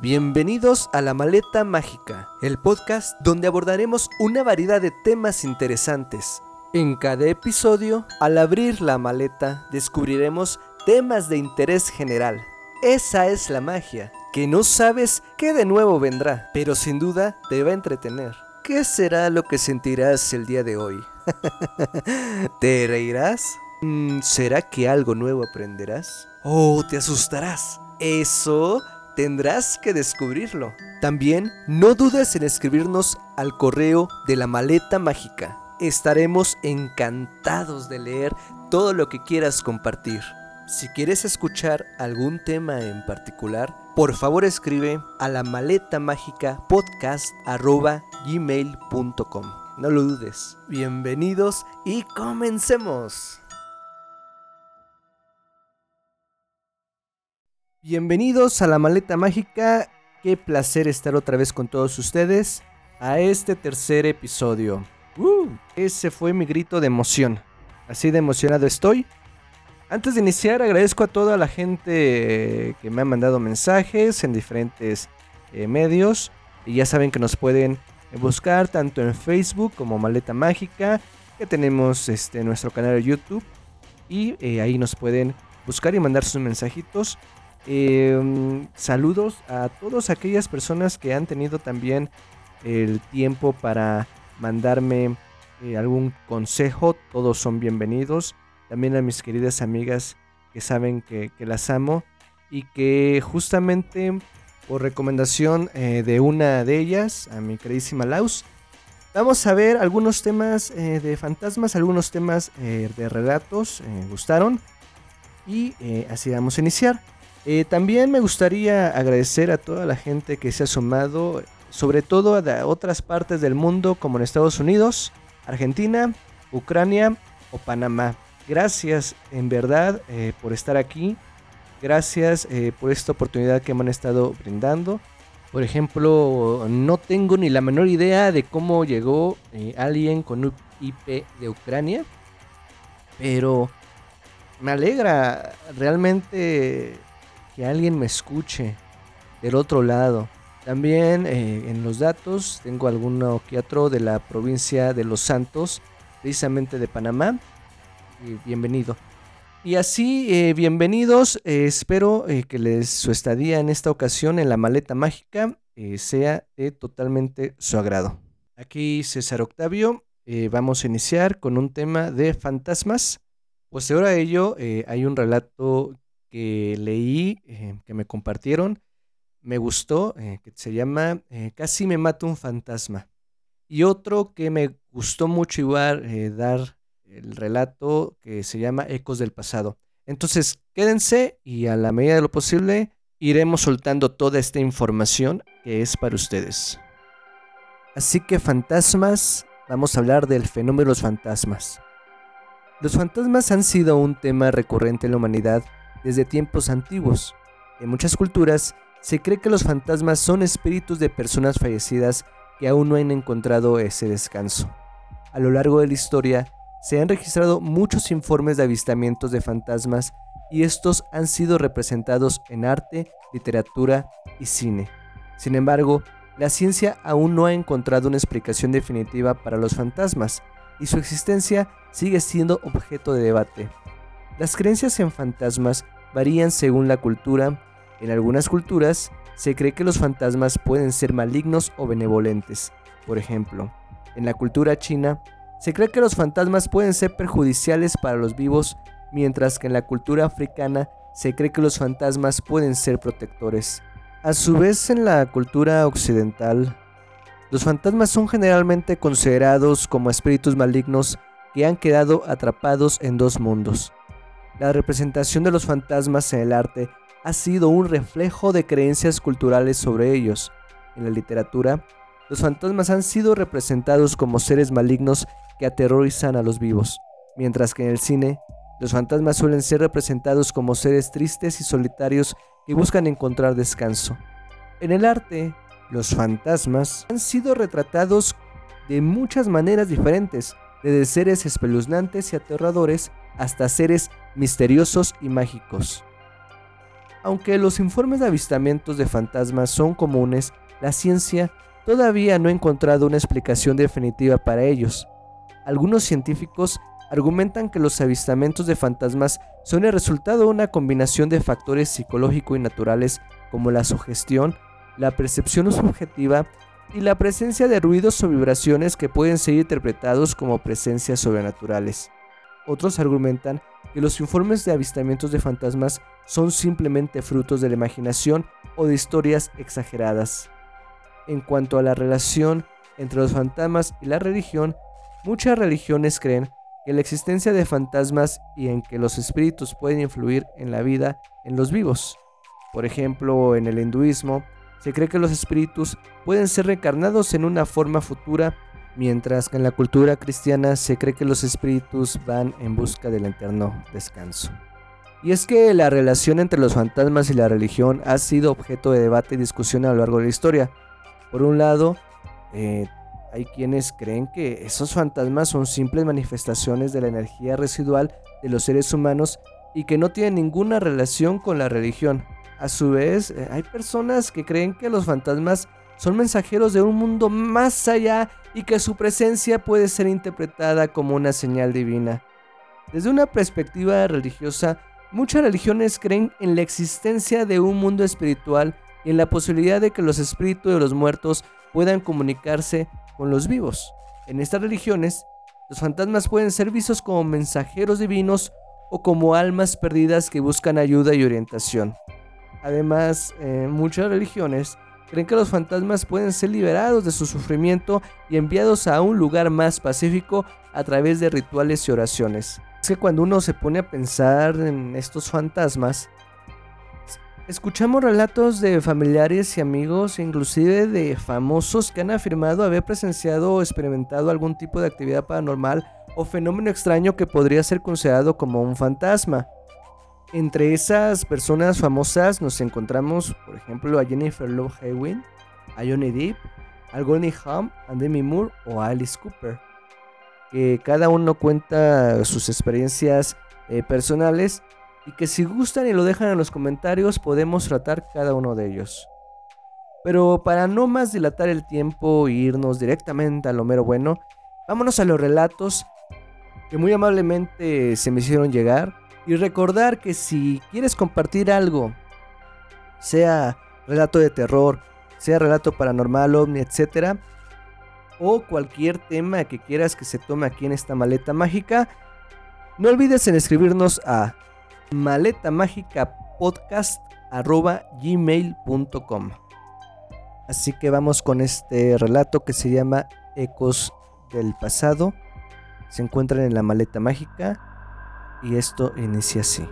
Bienvenidos a La Maleta Mágica, el podcast donde abordaremos una variedad de temas interesantes. En cada episodio, al abrir la maleta, descubriremos temas de interés general. Esa es la magia, que no sabes qué de nuevo vendrá, pero sin duda te va a entretener. ¿Qué será lo que sentirás el día de hoy? ¿Te reirás? Mm, ¿Será que algo nuevo aprenderás? ¿O te asustarás? Eso tendrás que descubrirlo. También no dudes en escribirnos al correo de la maleta mágica. Estaremos encantados de leer todo lo que quieras compartir. Si quieres escuchar algún tema en particular, por favor escribe a la maleta mágica podcast gmail.com. No lo dudes. Bienvenidos y comencemos. Bienvenidos a la maleta mágica. Qué placer estar otra vez con todos ustedes a este tercer episodio. Uh, ese fue mi grito de emoción. Así de emocionado estoy. Antes de iniciar, agradezco a toda la gente que me ha mandado mensajes en diferentes eh, medios. Y ya saben que nos pueden buscar tanto en Facebook como Maleta Mágica. Que tenemos este, nuestro canal de YouTube. Y eh, ahí nos pueden buscar y mandar sus mensajitos. Em, saludos a todas aquellas personas que han tenido también el tiempo para mandarme eh, algún consejo. Todos son bienvenidos. También a mis queridas amigas que saben que, las amo y que justamente por recomendación eh, de una de ellas, a mi queridísima Laus, vamos a ver algunos temas eh, de fantasmas, algunos temas de relatos, gustaron y así vamos a iniciar. Eh, también me gustaría agradecer a toda la gente que se ha sumado, sobre todo a otras partes del mundo como en Estados Unidos, Argentina, Ucrania o Panamá. Gracias en verdad eh, por estar aquí. Gracias eh, por esta oportunidad que me han estado brindando. Por ejemplo, no tengo ni la menor idea de cómo llegó alguien con un IP de Ucrania. Pero me alegra realmente que alguien me escuche del otro lado. También eh, en los datos tengo alguno que de la provincia de Los Santos, precisamente de Panamá. bienvenido. Y así, eh, bienvenidos. Eh, espero que les, su estadía en esta ocasión en la maleta mágica sea de totalmente su agrado. Aquí César Octavio. vamos a iniciar con un tema de fantasmas. Pues ahora a ello hay un relato que leí, eh, que me compartieron, me gustó, eh, que se llama eh, Casi me mata un fantasma. Y otro que me gustó mucho igual dar el relato que se llama Ecos del pasado. Entonces, quédense y a la medida de lo posible iremos soltando toda esta información que es para ustedes. Así que fantasmas, vamos a hablar del fenómeno de los fantasmas. Los fantasmas han sido un tema recurrente en la humanidad desde tiempos antiguos. En muchas culturas se cree que los fantasmas son espíritus de personas fallecidas que aún no han encontrado ese descanso. A lo largo de la historia se han registrado muchos informes de avistamientos de fantasmas y estos han sido representados en arte, literatura y cine. Sin embargo, la ciencia aún no ha encontrado una explicación definitiva para los fantasmas y su existencia sigue siendo objeto de debate. Las creencias en fantasmas varían según la cultura. En algunas culturas se cree que los fantasmas pueden ser malignos o benevolentes. Por ejemplo, en la cultura china se cree que los fantasmas pueden ser perjudiciales para los vivos, mientras que en la cultura africana se cree que los fantasmas pueden ser protectores. A su vez, en la cultura occidental, los fantasmas son generalmente considerados como espíritus malignos que han quedado atrapados en dos mundos, la representación de los fantasmas en el arte ha sido un reflejo de creencias culturales sobre ellos. En la literatura, los fantasmas han sido representados como seres malignos que aterrorizan a los vivos, mientras que en el cine, los fantasmas suelen ser representados como seres tristes y solitarios que buscan encontrar descanso. En el arte, los fantasmas han sido retratados de muchas maneras diferentes, desde seres espeluznantes y aterradores hasta seres misteriosos y mágicos. Aunque los informes de avistamientos de fantasmas son comunes, la ciencia todavía no ha encontrado una explicación definitiva para ellos. Algunos científicos argumentan que los avistamientos de fantasmas son el resultado de una combinación de factores psicológicos y naturales como la sugestión, la percepción subjetiva y la presencia de ruidos o vibraciones que pueden ser interpretados como presencias sobrenaturales. Otros argumentan que los informes de avistamientos de fantasmas son simplemente frutos de la imaginación o de historias exageradas. En cuanto a la relación entre los fantasmas y la religión, muchas religiones creen que la existencia de fantasmas y en que los espíritus pueden influir en la vida en los vivos. Por ejemplo, en el hinduismo, se cree que los espíritus pueden ser reencarnados en una forma futura, mientras que en la cultura cristiana se cree que los espíritus van en busca del eterno descanso. Y es que la relación entre los fantasmas y la religión ha sido objeto de debate y discusión a lo largo de la historia. Por un lado, eh, hay quienes creen que esos fantasmas son simples manifestaciones de la energía residual de los seres humanos y que no tienen ninguna relación con la religión. A su vez, eh, hay personas que creen que los fantasmas son mensajeros de un mundo más allá y que su presencia puede ser interpretada como una señal divina. Desde una perspectiva religiosa, muchas religiones creen en la existencia de un mundo espiritual y en la posibilidad de que los espíritus de los muertos puedan comunicarse con los vivos. En estas religiones, los fantasmas pueden ser vistos como mensajeros divinos o como almas perdidas que buscan ayuda y orientación. Además, en muchas religiones creen que los fantasmas pueden ser liberados de su sufrimiento y enviados a un lugar más pacífico a través de rituales y oraciones. Es que cuando uno se pone a pensar en estos fantasmas, escuchamos relatos de familiares y amigos, inclusive de famosos que han afirmado haber presenciado o experimentado algún tipo de actividad paranormal o fenómeno extraño que podría ser considerado como un fantasma. Entre esas personas famosas nos encontramos, por ejemplo, a Jennifer Love Hewitt, a Johnny Depp, a Goldie Hawn, a Demi Moore o a Alice Cooper, que cada uno cuenta sus experiencias eh, personales y que si gustan y lo dejan en los comentarios podemos tratar cada uno de ellos. Pero para no más dilatar el tiempo e irnos directamente a lo mero bueno, vámonos a los relatos que muy amablemente se me hicieron llegar y recordar que si quieres compartir algo, sea relato de terror, sea relato paranormal, ovni, etc., o cualquier tema que quieras que se tome aquí en esta maleta mágica, no olvides en escribirnos a maletamagicapodcast.gmail.com Así que vamos con este relato que se llama Ecos del Pasado. Se encuentran en la maleta mágica y esto inicia así.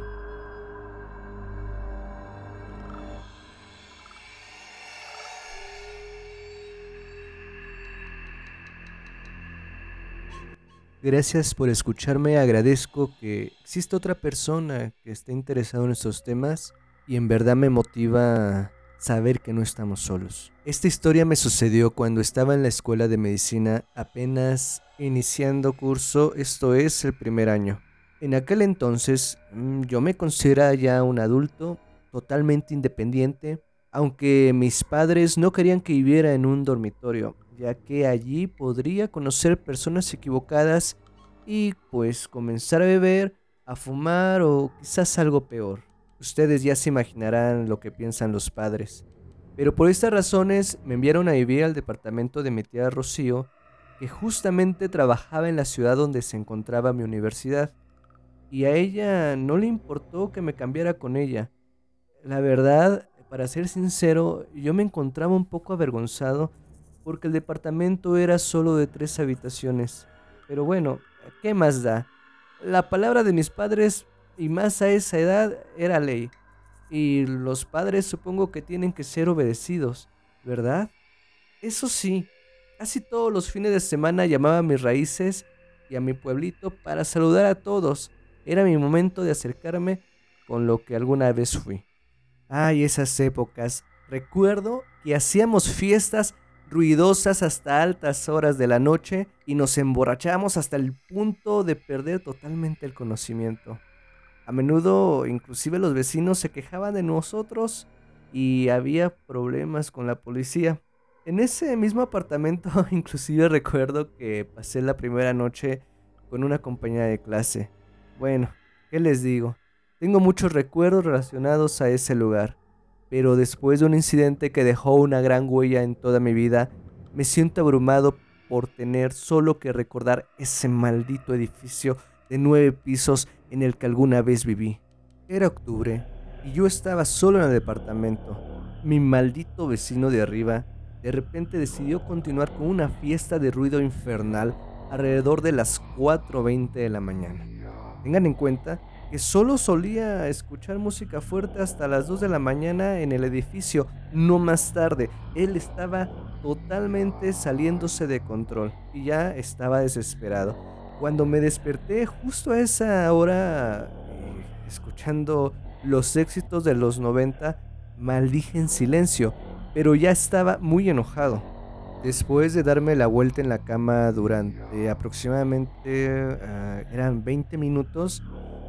Gracias por escucharme, agradezco que exista otra persona que esté interesada en estos temas y en verdad me motiva saber que no estamos solos. Esta historia me sucedió cuando estaba en la escuela de medicina apenas iniciando curso, esto es el primer año. En aquel entonces mm, yo me consideraba ya un adulto totalmente independiente, aunque mis padres no querían que viviera en un dormitorio, ya que allí podría conocer personas equivocadas y pues comenzar a beber, a fumar o quizás algo peor. Ustedes ya se imaginarán lo que piensan los padres. Pero por estas razones me enviaron a vivir al departamento de mi tía Rocío, que justamente trabajaba en la ciudad donde se encontraba mi universidad y a ella no le importó que me cambiara con ella. La verdad, para ser sincero, yo me encontraba un poco avergonzado porque el departamento era solo de tres habitaciones. Pero bueno, ¿qué más da? La palabra de mis padres, y más a esa edad, era ley. Y los padres supongo que tienen que ser obedecidos, ¿verdad? Eso sí, casi todos los fines de semana llamaba a mis raíces y a mi pueblito para saludar a todos era mi momento de acercarme con lo que alguna vez fui. Ay, esas épocas. Recuerdo que hacíamos fiestas ruidosas hasta altas horas de la noche y nos emborrachamos hasta el punto de perder totalmente el conocimiento. A menudo inclusive los vecinos se quejaban de nosotros y había problemas con la policía. En ese mismo apartamento inclusive recuerdo que pasé la primera noche con una compañera de clase. Bueno, ¿qué les digo? Tengo muchos recuerdos relacionados a ese lugar, pero después de un incidente que dejó una gran huella en toda mi vida, me siento abrumado por tener solo que recordar ese maldito edificio de nueve pisos en el que alguna vez viví. Era octubre y yo estaba solo en el departamento. Mi maldito vecino de arriba de repente decidió continuar con una fiesta de ruido infernal alrededor de las 4.20 de la mañana. Tengan en cuenta que solo solía escuchar música fuerte hasta las 2 de la mañana en el edificio, no más tarde. Él estaba totalmente saliéndose de control y ya estaba desesperado. Cuando me desperté justo a esa hora, eh, escuchando los éxitos de los 90, maldije en silencio, pero ya estaba muy enojado. Después de darme la vuelta en la cama durante aproximadamente ah, eran 20 minutos,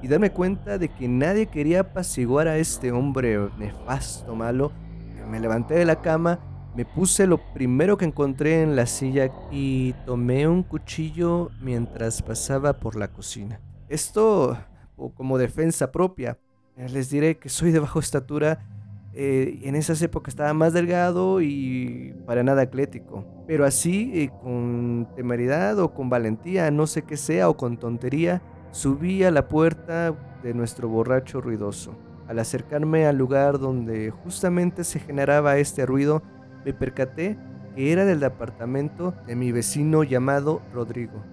y darme cuenta de que nadie quería apaciguar a este hombre nefasto, malo. Me levanté de la cama, me puse lo primero que encontré en la silla y tomé un cuchillo mientras pasaba por la cocina. Esto como defensa propia. Les diré que soy de baja estatura. Eh, en esas épocas estaba más delgado y para nada atlético. Pero así, eh, con temeridad o con valentía, no sé qué sea, o con tontería, Subí a la puerta de nuestro borracho ruidoso. Al acercarme al lugar donde justamente se generaba este ruido, me percaté que era del departamento de mi vecino llamado Rodrigo.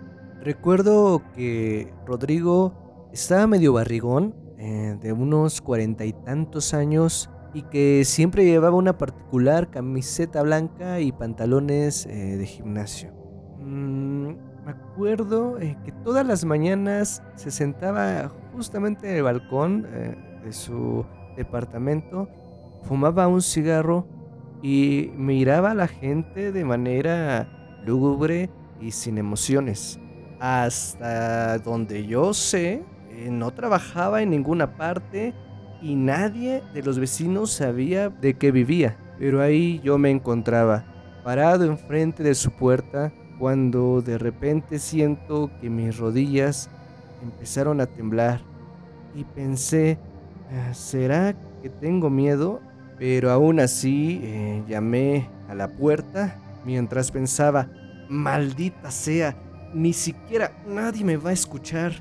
Recuerdo que Rodrigo estaba medio barrigón, eh, de unos cuarenta y tantos años, y que siempre llevaba una particular camiseta blanca y pantalones eh, de gimnasio. Mm, me acuerdo eh, que todas las mañanas se sentaba justamente en el balcón eh, de su departamento, fumaba un cigarro y miraba a la gente de manera lúgubre y sin emociones. Hasta donde yo sé, no trabajaba en ninguna parte y nadie de los vecinos sabía de qué vivía. Pero ahí yo me encontraba, parado enfrente de su puerta, cuando de repente siento que mis rodillas empezaron a temblar y pensé, ah, ¿será que tengo miedo? Pero aún así eh, llamé a la puerta mientras pensaba, maldita sea, ni siquiera nadie me va a escuchar.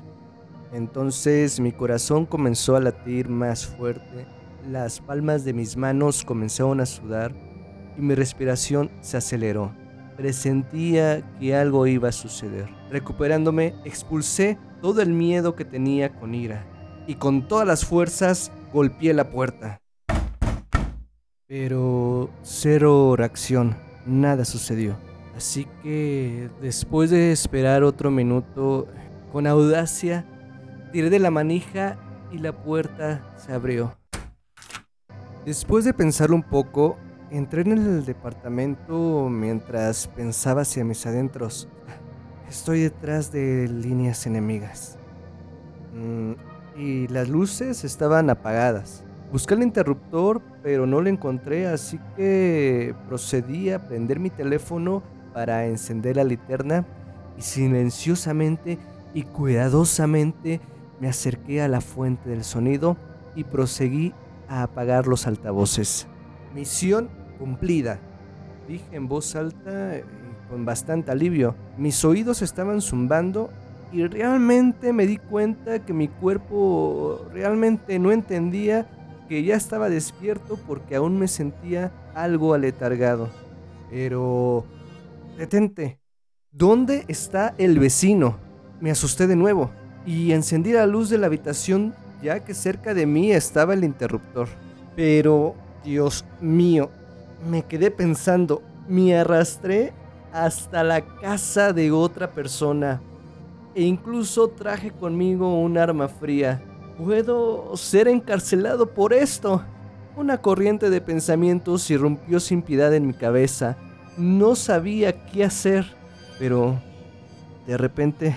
Entonces mi corazón comenzó a latir más fuerte, las palmas de mis manos comenzaron a sudar y mi respiración se aceleró. Presentía que algo iba a suceder. Recuperándome, expulsé todo el miedo que tenía con ira y con todas las fuerzas golpeé la puerta. Pero cero reacción, nada sucedió. Así que después de esperar otro minuto, con audacia, tiré de la manija y la puerta se abrió. Después de pensar un poco, Entré en el departamento mientras pensaba hacia mis adentros. Estoy detrás de líneas enemigas. Mm, y las luces estaban apagadas. Busqué el interruptor, pero no lo encontré, así que procedí a prender mi teléfono para encender la linterna y silenciosamente y cuidadosamente me acerqué a la fuente del sonido y proseguí a apagar los altavoces. Misión cumplida. Dije en voz alta y con bastante alivio. Mis oídos estaban zumbando y realmente me di cuenta que mi cuerpo realmente no entendía que ya estaba despierto porque aún me sentía algo aletargado. Pero... Detente. ¿Dónde está el vecino? Me asusté de nuevo y encendí la luz de la habitación ya que cerca de mí estaba el interruptor. Pero, Dios mío, me quedé pensando, me arrastré hasta la casa de otra persona e incluso traje conmigo un arma fría. ¿Puedo ser encarcelado por esto? Una corriente de pensamientos irrumpió sin piedad en mi cabeza. No sabía qué hacer, pero de repente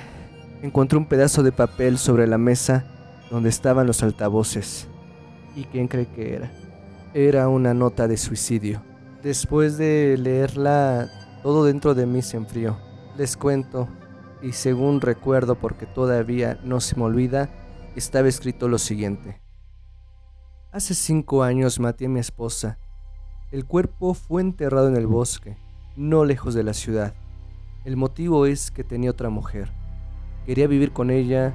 encontré un pedazo de papel sobre la mesa donde estaban los altavoces. ¿Y quién cree que era? Era una nota de suicidio. Después de leerla, todo dentro de mí se enfrió. Les cuento, y según recuerdo porque todavía no se me olvida, estaba escrito lo siguiente. Hace cinco años maté a mi esposa. El cuerpo fue enterrado en el bosque, no lejos de la ciudad. El motivo es que tenía otra mujer. Quería vivir con ella,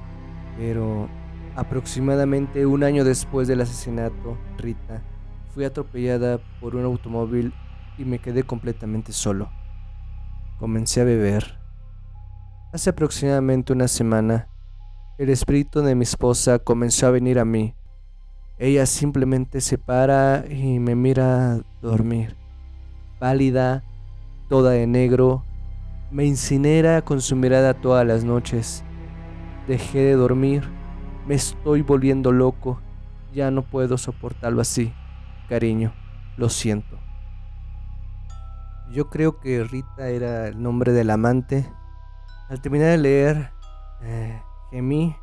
pero aproximadamente un año después del asesinato, Rita fui atropellada por un automóvil y me quedé completamente solo. Comencé a beber. Hace aproximadamente una semana, el espíritu de mi esposa comenzó a venir a mí. Ella simplemente se para y me mira dormir. Pálida, toda de negro, me incinera con su mirada todas las noches. Dejé de dormir, me estoy volviendo loco, ya no puedo soportarlo así. Cariño, lo siento. Yo creo que Rita era el nombre del amante. Al terminar de leer, eh, gemí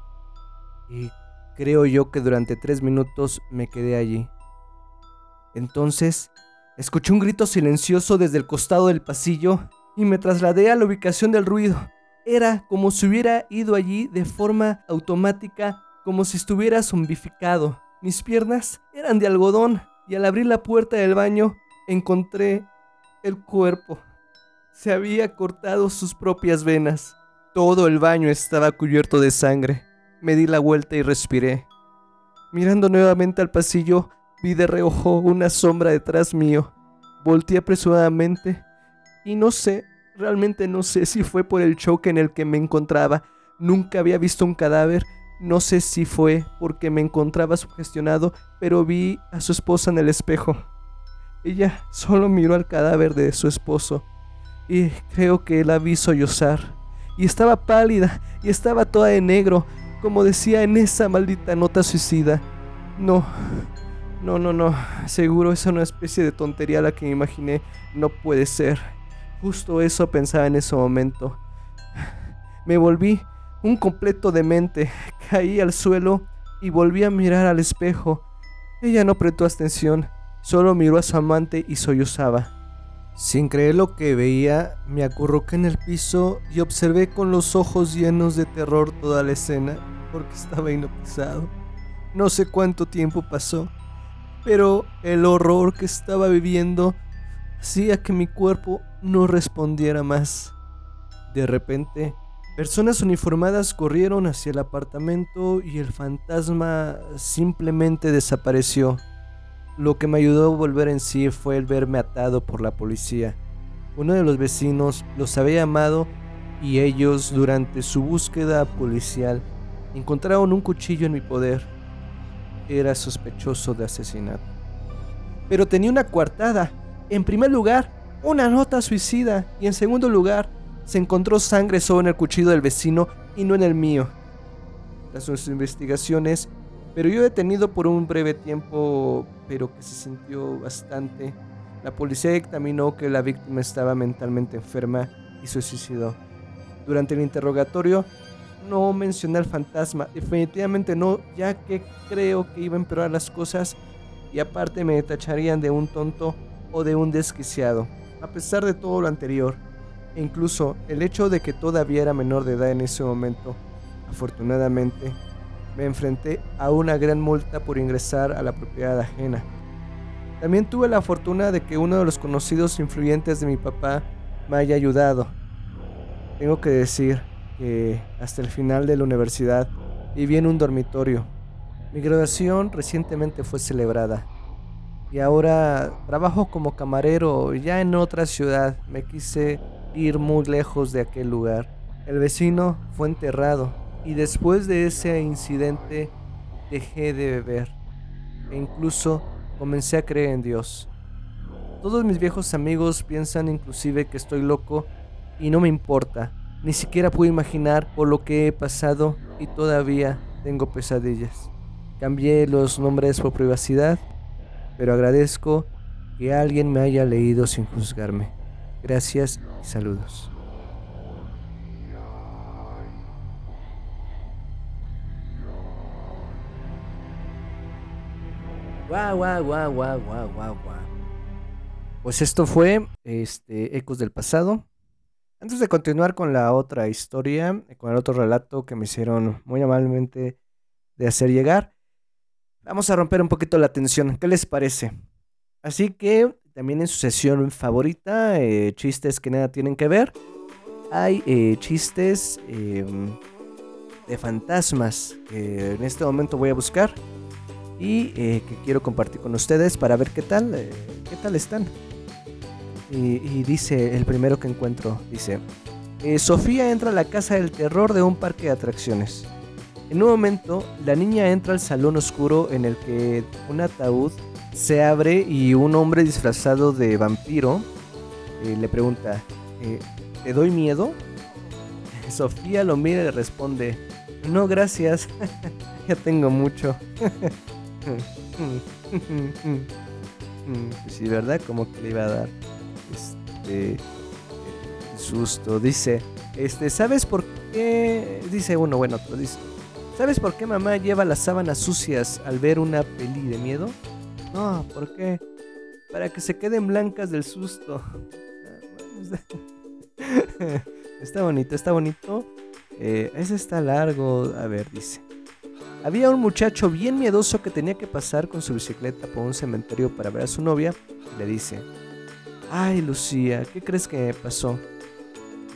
y creo yo que durante tres minutos me quedé allí. Entonces, escuché un grito silencioso desde el costado del pasillo y me trasladé a la ubicación del ruido. Era como si hubiera ido allí de forma automática, como si estuviera zombificado. Mis piernas eran de algodón y al abrir la puerta del baño encontré el cuerpo. Se había cortado sus propias venas. Todo el baño estaba cubierto de sangre. Me di la vuelta y respiré. Mirando nuevamente al pasillo, vi de reojo una sombra detrás mío. Volté apresuradamente y no sé, realmente no sé si fue por el choque en el que me encontraba. Nunca había visto un cadáver. No sé si fue porque me encontraba sugestionado, pero vi a su esposa en el espejo. Ella solo miró al cadáver de su esposo y creo que la vi sollozar. Y estaba pálida y estaba toda de negro, como decía en esa maldita nota suicida. No, no, no, no. Seguro es una especie de tontería la que me imaginé. No puede ser. Justo eso pensaba en ese momento. Me volví un completo demente. Caí al suelo y volví a mirar al espejo. Ella no prestó atención, solo miró a su amante y sollozaba. Sin creer lo que veía, me acurruqué en el piso y observé con los ojos llenos de terror toda la escena, porque estaba hipnotizado. No sé cuánto tiempo pasó, pero el horror que estaba viviendo hacía que mi cuerpo no respondiera más. De repente, personas uniformadas corrieron hacia el apartamento y el fantasma simplemente desapareció. Lo que me ayudó a volver en sí fue el verme atado por la policía. Uno de los vecinos los había llamado y ellos, durante su búsqueda policial, encontraron un cuchillo en mi poder. Era sospechoso de asesinato. Pero tenía una coartada en primer lugar, una nota suicida y en segundo lugar, se encontró sangre solo en el cuchillo del vecino y no en el mío. Tras sus investigaciones, pero yo detenido por un breve tiempo, pero que se sintió bastante, la policía dictaminó que la víctima estaba mentalmente enferma y se suicidó. Durante el interrogatorio, no mencioné al fantasma, definitivamente no, ya que creo que iba a empeorar las cosas y aparte me tacharían de un tonto o de un desquiciado. A pesar de todo lo anterior, e incluso el hecho de que todavía era menor de edad en ese momento, afortunadamente, me enfrenté a una gran multa por ingresar a la propiedad ajena. También tuve la fortuna de que uno de los conocidos influyentes de mi papá me haya ayudado. Tengo que decir que hasta el final de la universidad viví en un dormitorio. Mi graduación recientemente fue celebrada y ahora trabajo como camarero ya en otra ciudad. Me quise ir muy lejos de aquel lugar. El vecino fue enterrado y después de ese incidente dejé de beber e incluso comencé a creer en Dios. Todos mis viejos amigos piensan inclusive que estoy loco y no me importa. Ni siquiera puedo imaginar por lo que he pasado y todavía tengo pesadillas. Cambié los nombres por privacidad pero agradezco que alguien me haya leído sin juzgarme. Gracias y saludos. Guau, guau, guau, guau, guau, guau. Pues esto fue este, Ecos del Pasado. Antes de continuar con la otra historia, con el otro relato que me hicieron muy amablemente de hacer llegar, vamos a romper un poquito la tensión. ¿Qué les parece? Así que también en su sesión favorita, eh, chistes que nada tienen que ver, hay eh, chistes em, de fantasmas que en este momento voy a buscar y eh, que quiero compartir con ustedes para ver qué tal, qué tal están. Y, dice el primero que encuentro, dice, Sofía entra a la casa del terror de un parque de atracciones. En un momento, la niña entra al salón oscuro en el que un ataúd se abre y un hombre disfrazado de vampiro eh, le pregunta, eh, ¿te doy miedo? Sofía lo mira y le responde, no gracias, ya tengo mucho. sí, ¿verdad? Como que le iba a dar este susto. Dice, este, ¿sabes por qué? Dice uno, bueno, otro dice, ¿sabes por qué mamá lleva las sábanas sucias al ver una peli de miedo? No, ¿por qué? Para que se queden blancas del susto. está bonito, está bonito. Eh, ese está largo. A ver, dice. Había un muchacho bien miedoso que tenía que pasar con su bicicleta por un cementerio para ver a su novia. Le dice, ay Lucía, ¿qué crees que pasó?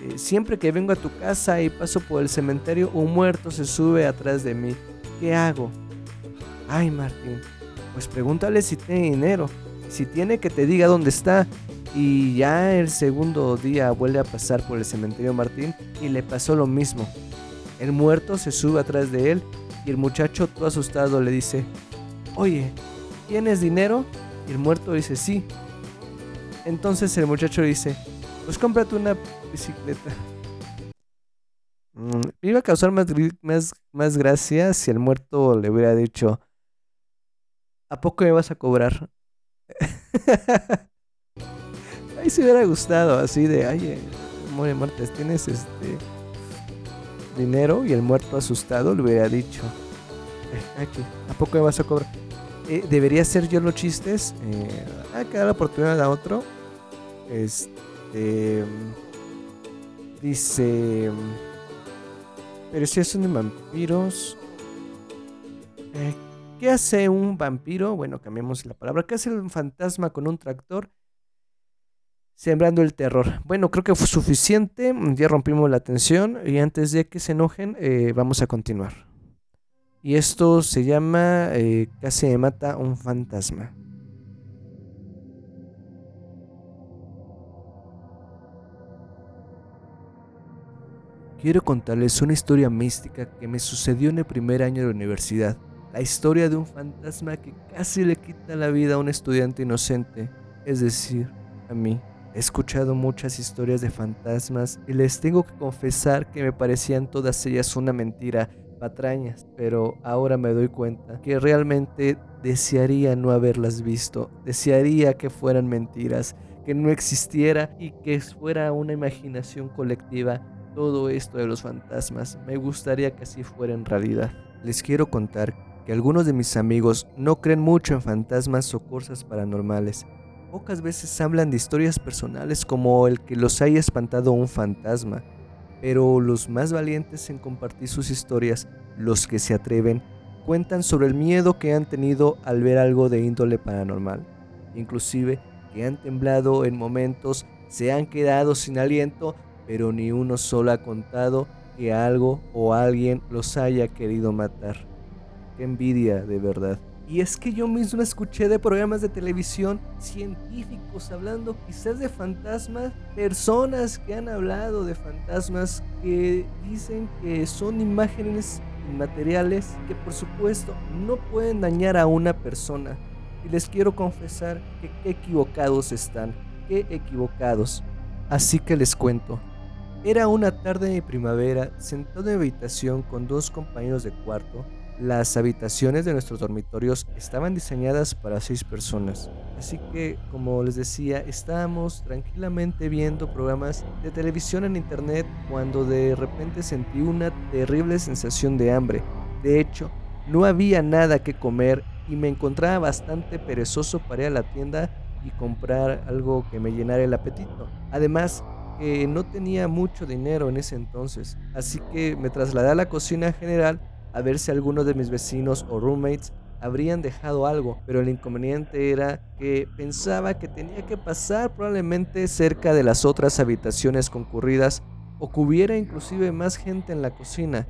Eh, siempre que vengo a tu casa y paso por el cementerio, un muerto se sube atrás de mí. ¿Qué hago? Ay Martín, pues pregúntale si tiene dinero. Si tiene que te diga dónde está. Y ya el segundo día vuelve a pasar por el cementerio Martín y le pasó lo mismo. El muerto se sube atrás de él y el muchacho todo asustado le dice, oye, ¿tienes dinero? Y el muerto dice, sí. Entonces el muchacho dice, pues cómprate una bicicleta. Mm, iba a causar más, más, más gracia si el muerto le hubiera dicho, ¿A poco me vas a cobrar? Ahí se hubiera gustado, así de, ay, More Martes, ¿tienes este dinero? Y el muerto asustado le hubiera dicho, eh, ¿a poco me vas a cobrar? Eh, ¿Debería ser yo los chistes? Eh, hay que dar la oportunidad a otro. Este. Dice. Pero si son de vampiros. Eh, ¿Qué hace un vampiro? Bueno, cambiemos la palabra. ¿Qué hace un fantasma con un tractor? Sembrando el terror. Bueno, creo que fue suficiente. Ya rompimos la tensión. Y antes de que se enojen, eh, vamos a continuar. Y esto se llama eh, Casi me mata un fantasma. Quiero contarles una historia mística que me sucedió en el primer año de la universidad. La historia de un fantasma que casi le quita la vida a un estudiante inocente, es decir, a mí. He escuchado muchas historias de fantasmas y les tengo que confesar que me parecían todas ellas una mentira, patrañas, pero ahora me doy cuenta que realmente desearía no haberlas visto, desearía que fueran mentiras, que no existiera y que fuera una imaginación colectiva todo esto de los fantasmas. Me gustaría que así fuera en realidad. Les quiero contar algunos de mis amigos no creen mucho en fantasmas o cosas paranormales. Pocas veces hablan de historias personales como el que los haya espantado un fantasma, pero los más valientes en compartir sus historias, los que se atreven, cuentan sobre el miedo que han tenido al ver algo de índole paranormal, inclusive que han temblado en momentos, se han quedado sin aliento, pero ni uno solo ha contado que algo o alguien los haya querido matar envidia, de verdad. Y es que yo mismo escuché de programas de televisión científicos hablando quizás de fantasmas, personas que han hablado de fantasmas que dicen que son imágenes inmateriales que por supuesto no pueden dañar a una persona. Y les quiero confesar que qué equivocados están, qué equivocados. Así que les cuento. Era una tarde de primavera, sentado en mi habitación con dos compañeros de cuarto las habitaciones de nuestros dormitorios estaban diseñadas para seis personas. Así que, como les decía, estábamos tranquilamente viendo programas de televisión en internet cuando de repente sentí una terrible sensación de hambre. De hecho, no había nada que comer y me encontraba bastante perezoso para ir a la tienda y comprar algo que me llenara el apetito. Además, que no tenía mucho dinero en ese entonces, así que me trasladé a la cocina general a ver si alguno de mis vecinos o roommates habrían dejado algo, pero el inconveniente era que pensaba que tenía que pasar probablemente cerca de las otras habitaciones concurridas o que hubiera inclusive más gente en la cocina,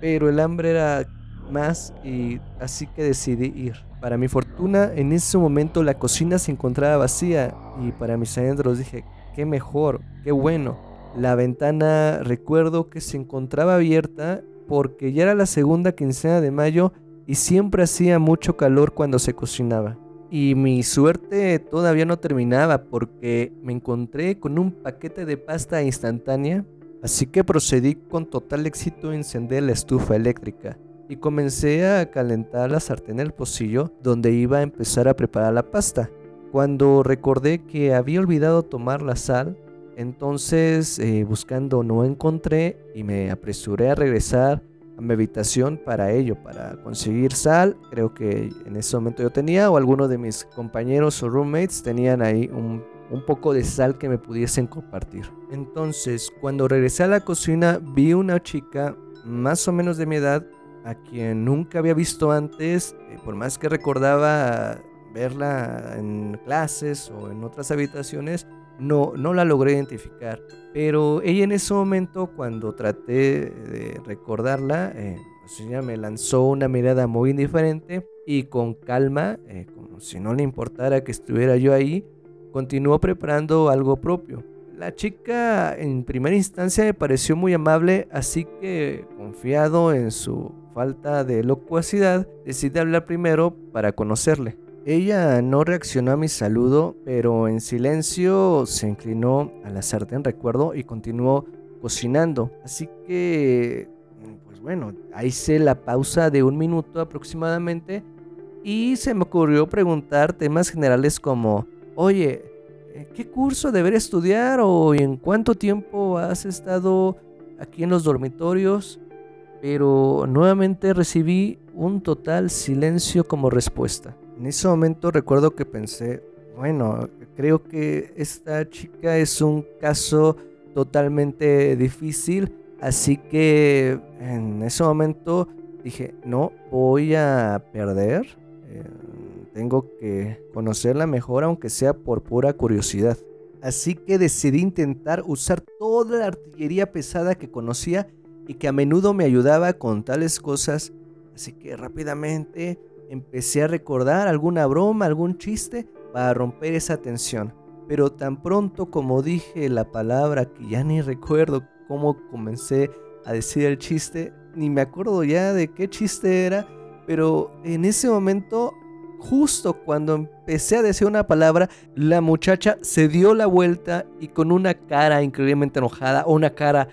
pero el hambre era más y así que decidí ir. Para mi fortuna, en ese momento la cocina se encontraba vacía y para mis adentros dije, qué mejor, qué bueno. La ventana recuerdo que se encontraba abierta porque ya era la segunda quincena de mayo y siempre hacía mucho calor cuando se cocinaba. Y mi suerte todavía no terminaba porque me encontré con un paquete de pasta instantánea, así que procedí con total éxito a encender la estufa eléctrica y comencé a calentar la sartén el pocillo donde iba a empezar a preparar la pasta. Cuando recordé que había olvidado tomar la sal, entonces eh, buscando no encontré y me apresuré a regresar a mi habitación para ello, para conseguir sal. Creo que en ese momento yo tenía o alguno de mis compañeros o roommates tenían ahí un, poco de sal que me pudiesen compartir. Entonces, cuando regresé a la cocina, vi una chica más o menos de mi edad a quien nunca había visto antes, eh, por más que recordaba verla en clases o en otras habitaciones, no, no la logré identificar. Pero ella en ese momento, cuando traté de recordarla, eh, pues ella me lanzó una mirada muy indiferente y con calma, eh, como si no le importara que estuviera yo ahí, continuó preparando algo propio. La chica en primera instancia me pareció muy amable, así que confiado en su falta de locuacidad, decidí hablar primero para conocerle. Ella no reaccionó a mi saludo, pero en silencio se inclinó a la sartén, recuerdo, y continuó cocinando. Así que, pues bueno, hice la pausa de un minuto aproximadamente y se me ocurrió preguntar temas generales como, oye, ¿qué curso debería estudiar o en cuánto tiempo has estado aquí en los dormitorios? Pero nuevamente recibí un total silencio como respuesta. En ese momento recuerdo que pensé, bueno, creo que esta chica es un caso totalmente difícil, así que en ese momento dije, no, voy a perder, eh, tengo que conocerla mejor aunque sea por pura curiosidad. Así que decidí intentar usar toda la artillería pesada que conocía y que a menudo me ayudaba con tales cosas. Así que rápidamente empecé a recordar alguna broma, algún chiste para romper esa tensión. Pero tan pronto como dije la palabra que ya ni recuerdo cómo comencé a decir el chiste, ni me acuerdo ya de qué chiste era, pero en ese momento, justo cuando empecé a decir una palabra, la muchacha se dio la vuelta y con una cara increíblemente enojada, una cara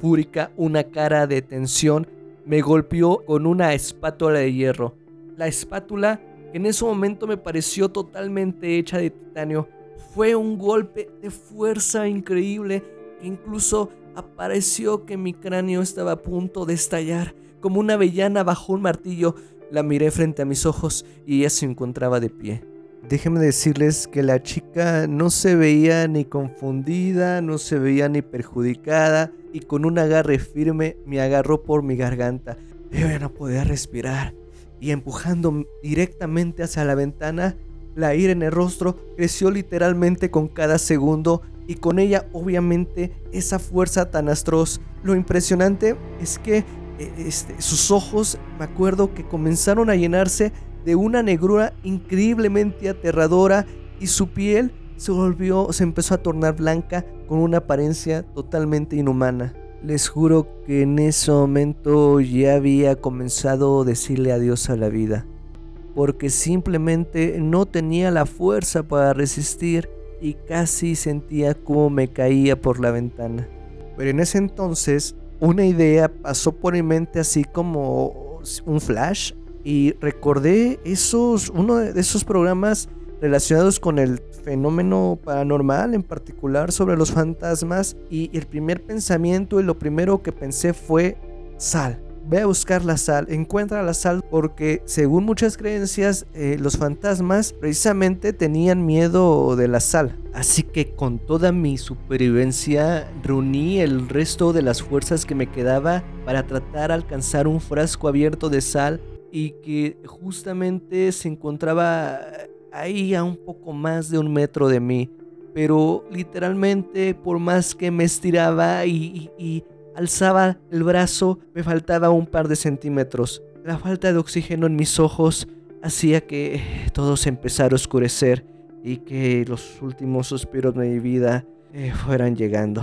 fúrica, una cara de tensión, me golpeó con una espátula de hierro. La espátula, que en ese momento me pareció totalmente hecha de titanio, fue un golpe de fuerza increíble que incluso apareció que mi cráneo estaba a punto de estallar. Como una avellana bajo un martillo, la miré frente a mis ojos y ella se encontraba de pie. Déjenme decirles que la chica no se veía ni confundida, no se veía ni perjudicada y con un agarre firme me agarró por mi garganta. Yo ya no podía respirar y empujando directamente hacia la ventana, la ira en el rostro creció literalmente con cada segundo y con ella obviamente esa fuerza tan atroz. Lo impresionante es que eh, este, sus ojos, me acuerdo que comenzaron a llenarse de una negrura increíblemente aterradora y su piel se volvió, se empezó a tornar blanca con una apariencia totalmente inhumana. Les juro que en ese momento ya había comenzado a decirle adiós a la vida, porque simplemente no tenía la fuerza para resistir y casi sentía como me caía por la ventana. Pero en ese entonces una idea pasó por mi mente así como un flash y recordé esos, uno de esos programas relacionados con el fenómeno paranormal, en particular sobre los fantasmas, y el primer pensamiento y lo primero que pensé fue sal. ve a buscar la sal, encuentra la sal porque según muchas creencias eh, los fantasmas precisamente tenían miedo de la sal. Así que con toda mi supervivencia reuní el resto de las fuerzas que me quedaba para tratar de alcanzar un frasco abierto de sal y que justamente se encontraba ahí a un poco más de un metro de mí. Pero literalmente por más que me estiraba y, alzaba el brazo, me faltaba un par de centímetros. La falta de oxígeno en mis ojos hacía que todo se empezara a oscurecer y que los últimos suspiros de mi vida eh, fueran llegando.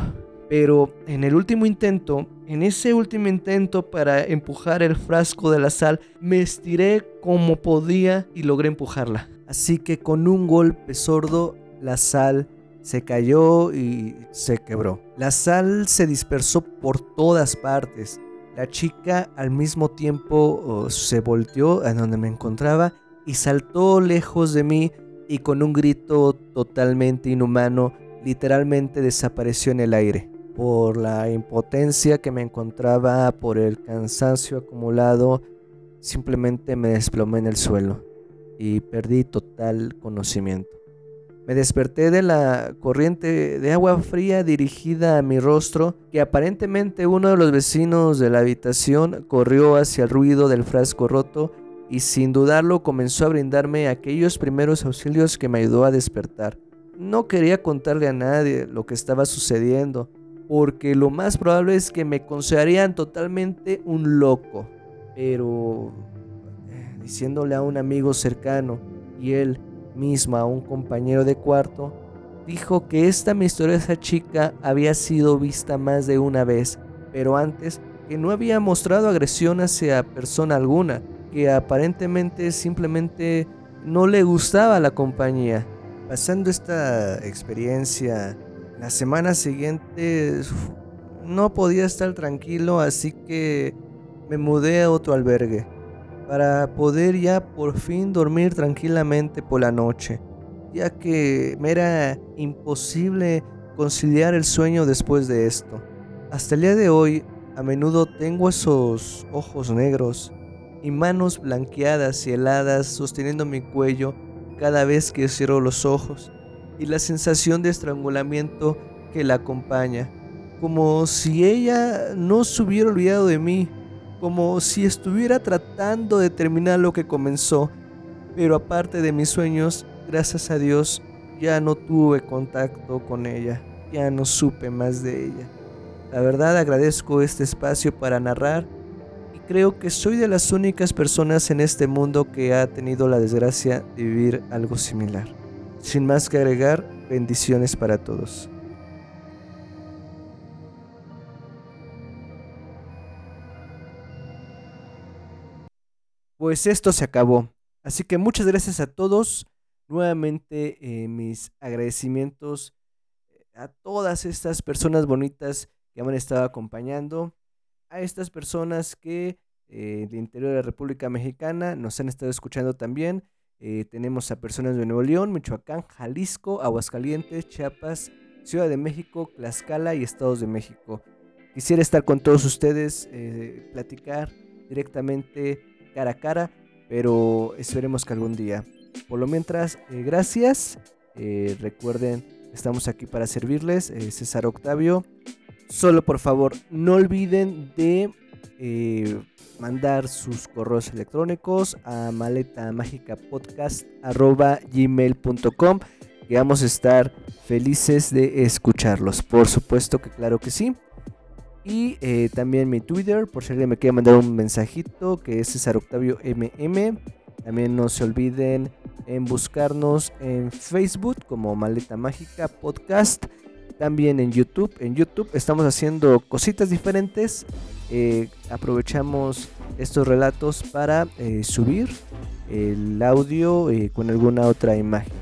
Pero en el último intento, en ese último intento para empujar el frasco de la sal, me estiré como podía y logré empujarla. Así que con un golpe sordo, la sal se cayó y se quebró. La sal se dispersó por todas partes. La chica al mismo tiempo se volteó a donde me encontraba y saltó lejos de mí y con un grito totalmente inhumano literalmente desapareció en el aire. Por la impotencia que me encontraba, por el cansancio acumulado, simplemente me desplomé en el suelo y perdí total conocimiento. Me desperté de la corriente de agua fría dirigida a mi rostro, que aparentemente uno de los vecinos de la habitación corrió hacia el ruido del frasco roto y sin dudarlo comenzó a brindarme aquellos primeros auxilios que me ayudó a despertar. No quería contarle a nadie lo que estaba sucediendo, porque lo más probable es que me considerarían totalmente un loco. Pero diciéndole a un amigo cercano y él misma, un compañero de cuarto, dijo que esta misteriosa chica había sido vista más de una vez, pero antes que no había mostrado agresión hacia persona alguna, que aparentemente simplemente no le gustaba la compañía. Pasando esta experiencia, la semana siguiente no podía estar tranquilo, así que me mudé a otro albergue para poder ya por fin dormir tranquilamente por la noche, ya que me era imposible conciliar el sueño después de esto. Hasta el día de hoy, a menudo tengo esos ojos negros y manos blanqueadas y heladas sosteniendo mi cuello cada vez que cierro los ojos y la sensación de estrangulamiento que la acompaña, como si ella no se hubiera olvidado de mí como si estuviera tratando de terminar lo que comenzó. Pero aparte de mis sueños, gracias a Dios, ya no tuve contacto con ella, ya no supe más de ella. La verdad agradezco este espacio para narrar y creo que soy de las únicas personas en este mundo que ha tenido la desgracia de vivir algo similar. Sin más que agregar, bendiciones para todos. Pues esto se acabó. Así que muchas gracias a todos. Nuevamente eh, mis agradecimientos eh, a todas estas personas bonitas que me han estado acompañando, a estas personas que eh, del interior de la República Mexicana nos han estado escuchando también. tenemos a personas de Nuevo León, Michoacán, Jalisco, Aguascalientes, Chiapas, Ciudad de México, Tlaxcala y Estados de México. Quisiera estar con todos ustedes, platicar directamente cara a cara, pero esperemos que algún día. Por lo mientras, eh, gracias. Eh, recuerden, estamos aquí para servirles. Eh, César Octavio. Solo por favor, no olviden de mandar sus correos electrónicos a maletamagicapodcast.gmail.com que vamos a estar felices de escucharlos. Por supuesto que claro que sí. Y eh, también mi Twitter, por si alguien me quiere mandar un mensajito, que es César Octavio MM. También no se olviden en buscarnos en Facebook como Maleta Mágica Podcast. También en YouTube. En YouTube estamos haciendo cositas diferentes. Eh, aprovechamos estos relatos para eh, subir el audio con alguna otra imagen.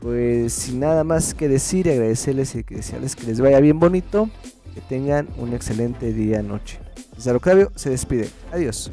Pues sin nada más que decir, agradecerles y desearles que les vaya bien bonito tengan un excelente día, noche. César Octavio se despide. Adiós.